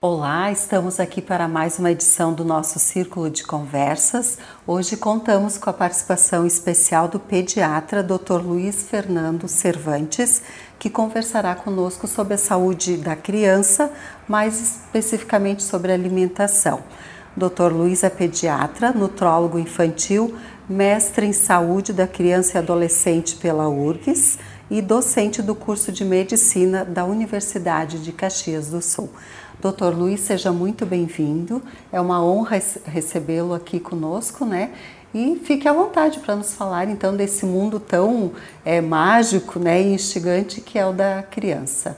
Olá, estamos aqui para mais uma edição do nosso Círculo de Conversas. Hoje contamos com a participação especial do pediatra Dr. Luiz Fernando Cervantes, que conversará conosco sobre a saúde da criança, mais especificamente sobre alimentação. Dr. Luiz é pediatra, nutrólogo infantil, mestre em saúde da criança e adolescente pela URGS e docente do curso de medicina da Universidade de Caxias do Sul. Doutor Luiz, seja muito bem-vindo. É uma honra recebê-lo aqui conosco, né? E fique à vontade para nos falar então desse mundo tão é, mágico né, e instigante que é o da criança.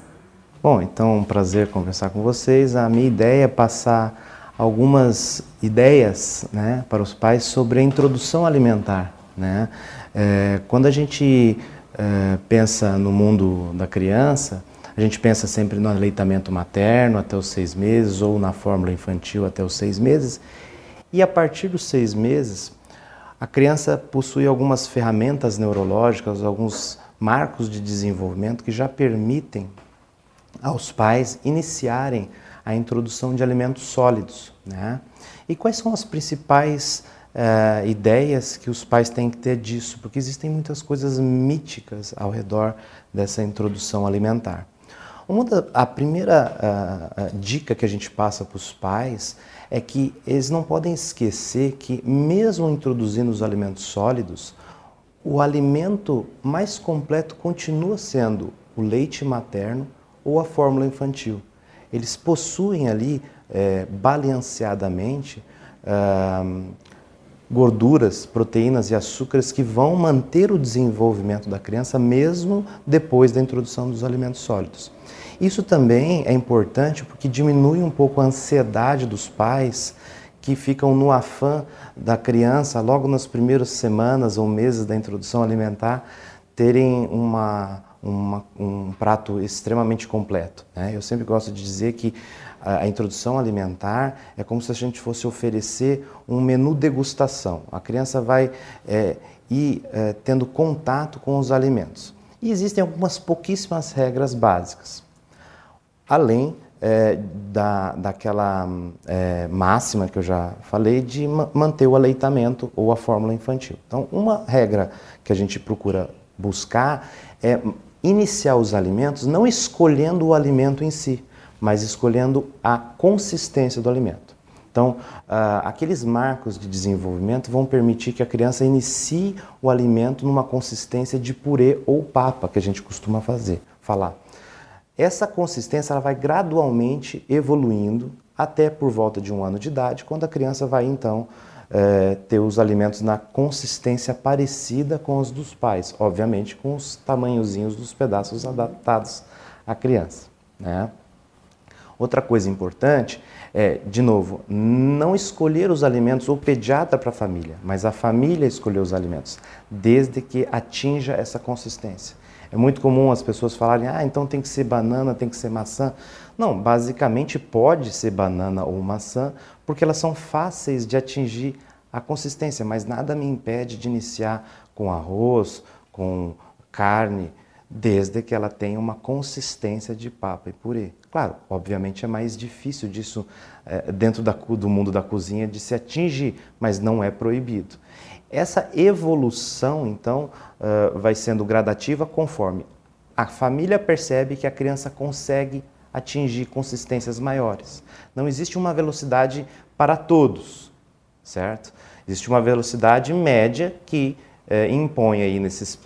Bom, então um prazer conversar com vocês. A minha ideia é passar algumas ideias né, para os pais sobre a introdução alimentar. Né? É, quando a gente é, pensa no mundo da criança, a gente pensa sempre no aleitamento materno até os seis meses ou na fórmula infantil até os seis meses. E a partir dos seis meses, a criança possui algumas ferramentas neurológicas, alguns marcos de desenvolvimento que já permitem aos pais iniciarem a introdução de alimentos sólidos. Né? E quais são as principais uh, ideias que os pais têm que ter disso? Porque existem muitas coisas míticas ao redor dessa introdução alimentar. Uma da, a primeira a, a dica que a gente passa para os pais é que eles não podem esquecer que, mesmo introduzindo os alimentos sólidos, o alimento mais completo continua sendo o leite materno ou a fórmula infantil. Eles possuem ali, é, balanceadamente, ah, gorduras, proteínas e açúcares que vão manter o desenvolvimento da criança mesmo depois da introdução dos alimentos sólidos. Isso também é importante porque diminui um pouco a ansiedade dos pais que ficam no afã da criança, logo nas primeiras semanas ou meses da introdução alimentar, terem uma, uma, um prato extremamente completo. Né? Eu sempre gosto de dizer que a, introdução alimentar é como se a gente fosse oferecer um menu degustação. A criança vai é, ir é, tendo contato com os alimentos. E existem algumas pouquíssimas regras básicas além é, da, daquela é, máxima que eu já falei de manter o aleitamento ou a fórmula infantil. Então, uma regra que a gente procura buscar é iniciar os alimentos não escolhendo o alimento em si, mas escolhendo a consistência do alimento. Então, uh, aqueles marcos de desenvolvimento vão permitir que a criança inicie o alimento numa consistência de purê ou papa, que a gente costuma fazer, falar. Essa consistência ela vai gradualmente evoluindo até por volta de um ano de idade, quando a criança vai então é, ter os alimentos na consistência parecida com os dos pais, obviamente com os tamanhozinhos dos pedaços adaptados à criança. Né? Outra coisa importante é, de novo, não escolher os alimentos ou pediatra para a família, mas a família escolher os alimentos, desde que atinja essa consistência. É muito comum as pessoas falarem, ah, então tem que ser banana, tem que ser maçã. Não, basicamente pode ser banana ou maçã, porque elas são fáceis de atingir a consistência, mas nada me impede de iniciar com arroz, com carne, desde que ela tenha uma consistência de papa e purê. Claro, obviamente é mais difícil disso é, dentro da, do mundo da cozinha de se atingir, mas não é proibido. Essa evolução, então, uh, vai sendo gradativa conforme a família percebe que a criança consegue atingir consistências maiores. Não existe uma velocidade para todos, certo? Existe uma velocidade média que eh, impõe aí nesses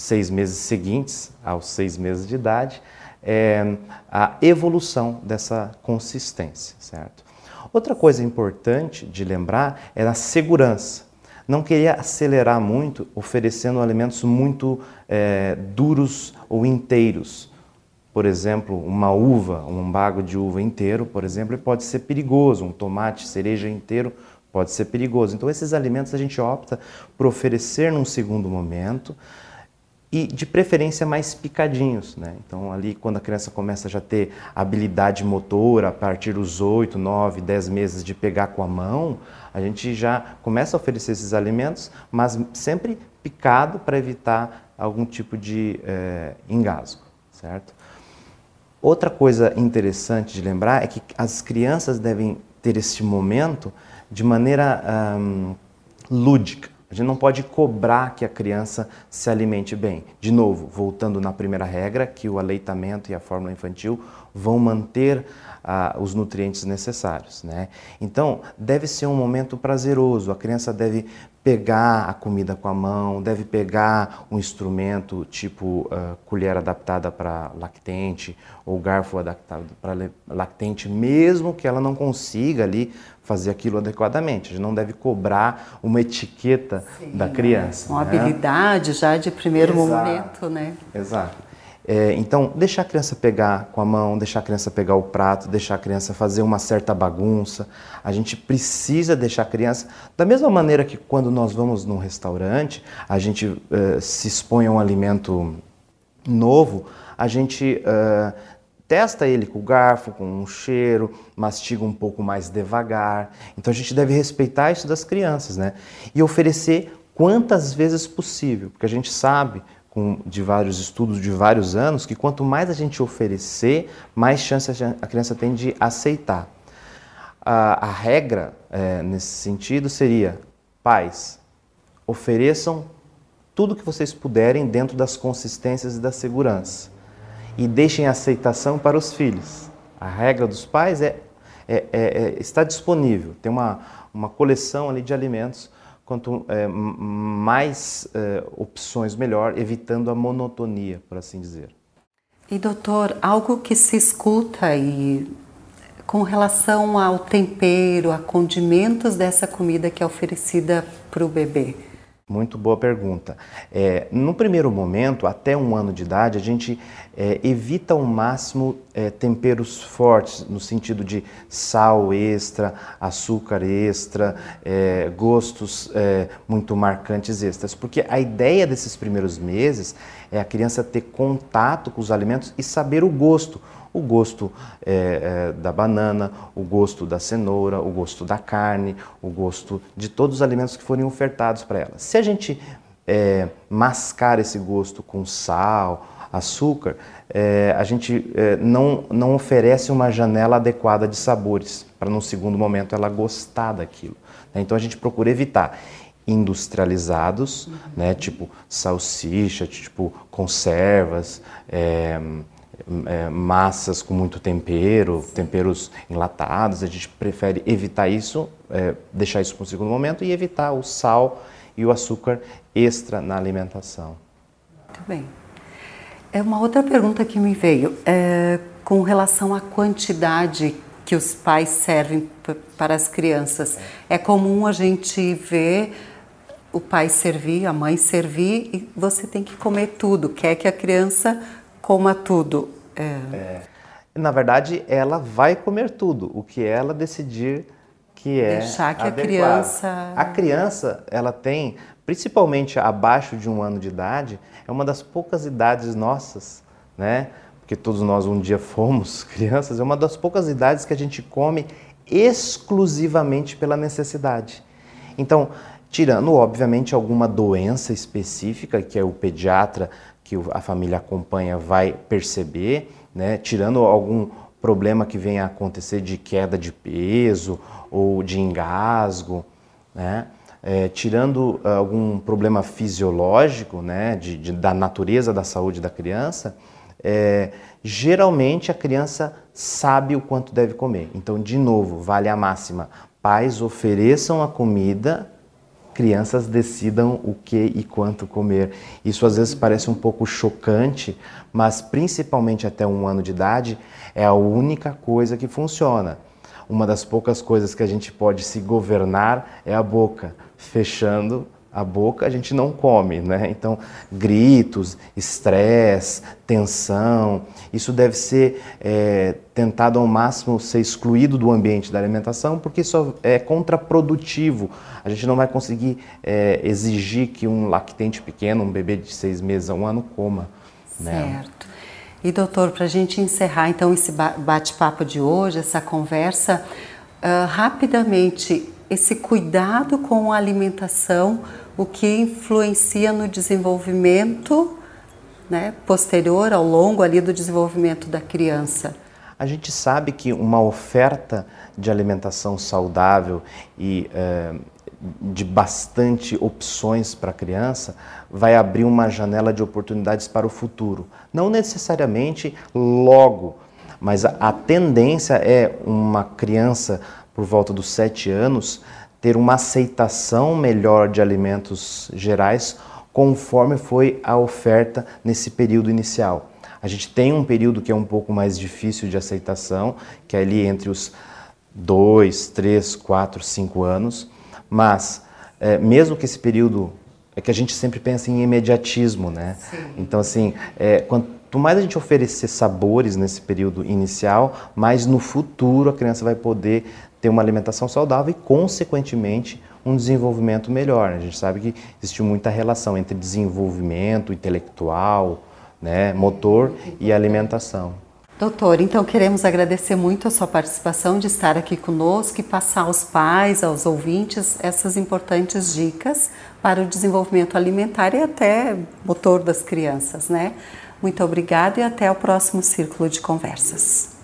seis meses seguintes, aos seis meses de idade, eh, a evolução dessa consistência, certo? Outra coisa importante de lembrar é a segurança não queria acelerar muito, oferecendo alimentos muito é, duros ou inteiros. Por exemplo, uma uva, um bago de uva inteiro, por exemplo, pode ser perigoso. Um tomate, cereja inteiro pode ser perigoso. Então, esses alimentos a gente opta por oferecer num segundo momento e de preferência mais picadinhos, né? Então ali quando a criança começa a já ter habilidade motora a partir dos 8, 9, 10 meses de pegar com a mão, a gente já começa a oferecer esses alimentos, mas sempre picado para evitar algum tipo de é, engasgo, certo? Outra coisa interessante de lembrar é que as crianças devem ter este momento de maneira um, lúdica. A gente não pode cobrar que a criança se alimente bem. De novo, voltando na primeira regra, que o aleitamento e a fórmula infantil vão manter ah, os nutrientes necessários. Né? Então, deve ser um momento prazeroso. A criança deve pegar a comida com a mão, deve pegar um instrumento tipo uh, colher adaptada para lactente ou garfo adaptado para lactente, mesmo que ela não consiga ali fazer aquilo adequadamente. A gente não deve cobrar uma etiqueta Sim, da criança. Uma né? habilidade já de primeiro Exato. momento, né? Exato. É, então, deixar a criança pegar com a mão, deixar a criança pegar o prato, deixar a criança fazer uma certa bagunça. A gente precisa deixar a criança, da mesma maneira que quando nós vamos num restaurante, a gente uh, se expõe a um alimento novo, a gente uh, testa ele com o garfo, com um cheiro, mastiga um pouco mais devagar. Então, a gente deve respeitar isso das crianças, né? E oferecer quantas vezes possível, porque a gente sabe com, de vários estudos de vários anos que quanto mais a gente oferecer, mais chance a criança tem de aceitar. A, a regra é, nesse sentido seria: pais, ofereçam tudo que vocês puderem dentro das consistências e da segurança e deixem a aceitação para os filhos. A regra dos pais é, é, é, é está disponível, tem uma, uma coleção ali de alimentos quanto é, mais é, opções melhor, evitando a monotonia, por assim dizer. E doutor, algo que se escuta e com relação ao tempero, a condimentos dessa comida que é oferecida para o bebê? Muito boa pergunta. É, no primeiro momento, até um ano de idade, a gente é, evita ao máximo é, temperos fortes, no sentido de sal extra, açúcar extra, é, gostos é, muito marcantes extras, porque a ideia desses primeiros meses é a criança ter contato com os alimentos e saber o gosto o gosto é, é, da banana, o gosto da cenoura, o gosto da carne, o gosto de todos os alimentos que forem ofertados para ela. Se a gente é, mascar esse gosto com sal, açúcar, é, a gente é, não, não oferece uma janela adequada de sabores para no segundo momento ela gostar daquilo. Né? Então a gente procura evitar industrializados, uhum. né, tipo salsicha, tipo conservas, é, é, massas com muito tempero, temperos enlatados, a gente prefere evitar isso, é, deixar isso para o segundo momento e evitar o sal e o açúcar extra na alimentação. Muito bem. É uma outra pergunta que me veio é, com relação à quantidade que os pais servem para as crianças. É comum a gente ver o pai servir, a mãe servir e você tem que comer tudo. Quer que a criança coma tudo. É. É. Na verdade, ela vai comer tudo, o que ela decidir que é Deixar que adequado. a criança... A criança, ela tem, principalmente abaixo de um ano de idade, é uma das poucas idades nossas, né? Porque todos nós um dia fomos crianças, é uma das poucas idades que a gente come exclusivamente pela necessidade. Então, tirando, obviamente, alguma doença específica, que é o pediatra que a família acompanha vai perceber, né? tirando algum problema que venha a acontecer de queda de peso ou de engasgo, né? É, tirando ah, algum problema fisiológico né? De, de, da natureza da saúde da criança, é, geralmente a criança sabe o quanto deve comer. Então, de novo, vale a máxima: pais ofereçam a comida crianças decidam o que e quanto comer. Isso às vezes parece um pouco chocante, mas principalmente até um ano de idade é a única coisa que funciona. Uma das poucas coisas que a gente pode se governar é a boca, fechando a boca a gente não come, né? Então, gritos, estresse, tensão, isso deve ser é, tentado ao máximo ser excluído do ambiente da alimentação, porque isso é contraprodutivo. A gente não vai conseguir é, exigir que um lactente pequeno, um bebê de seis meses a um ano, coma. Né? Certo. E doutor, para a gente encerrar então esse bate-papo de hoje, essa conversa, uh, rapidamente esse cuidado com a alimentação, o que influencia no desenvolvimento né, posterior ao longo ali do desenvolvimento da criança? A gente sabe que uma oferta de alimentação saudável e eh, de bastante opções para a criança vai abrir uma janela de oportunidades para o futuro. Não necessariamente logo, mas a, a tendência é uma criança por volta dos sete anos ter uma aceitação melhor de alimentos gerais conforme foi a oferta nesse período inicial. A gente tem um período que é um pouco mais difícil de aceitação, que é ali entre os 2, 3, 4, 5 anos, mas é, mesmo que esse período é que a gente sempre pensa em imediatismo, né? Sim. Então assim, é, quanto mais a gente oferecer sabores nesse período inicial, mais no futuro a criança vai poder ter uma alimentação saudável e, consequentemente, um desenvolvimento melhor. A gente sabe que existe muita relação entre desenvolvimento intelectual, né, motor e alimentação. Doutor, então queremos agradecer muito a sua participação de estar aqui conosco e passar aos pais, aos ouvintes, essas importantes dicas para o desenvolvimento alimentar e até motor das crianças, né? Muito obrigada e até o próximo círculo de conversas.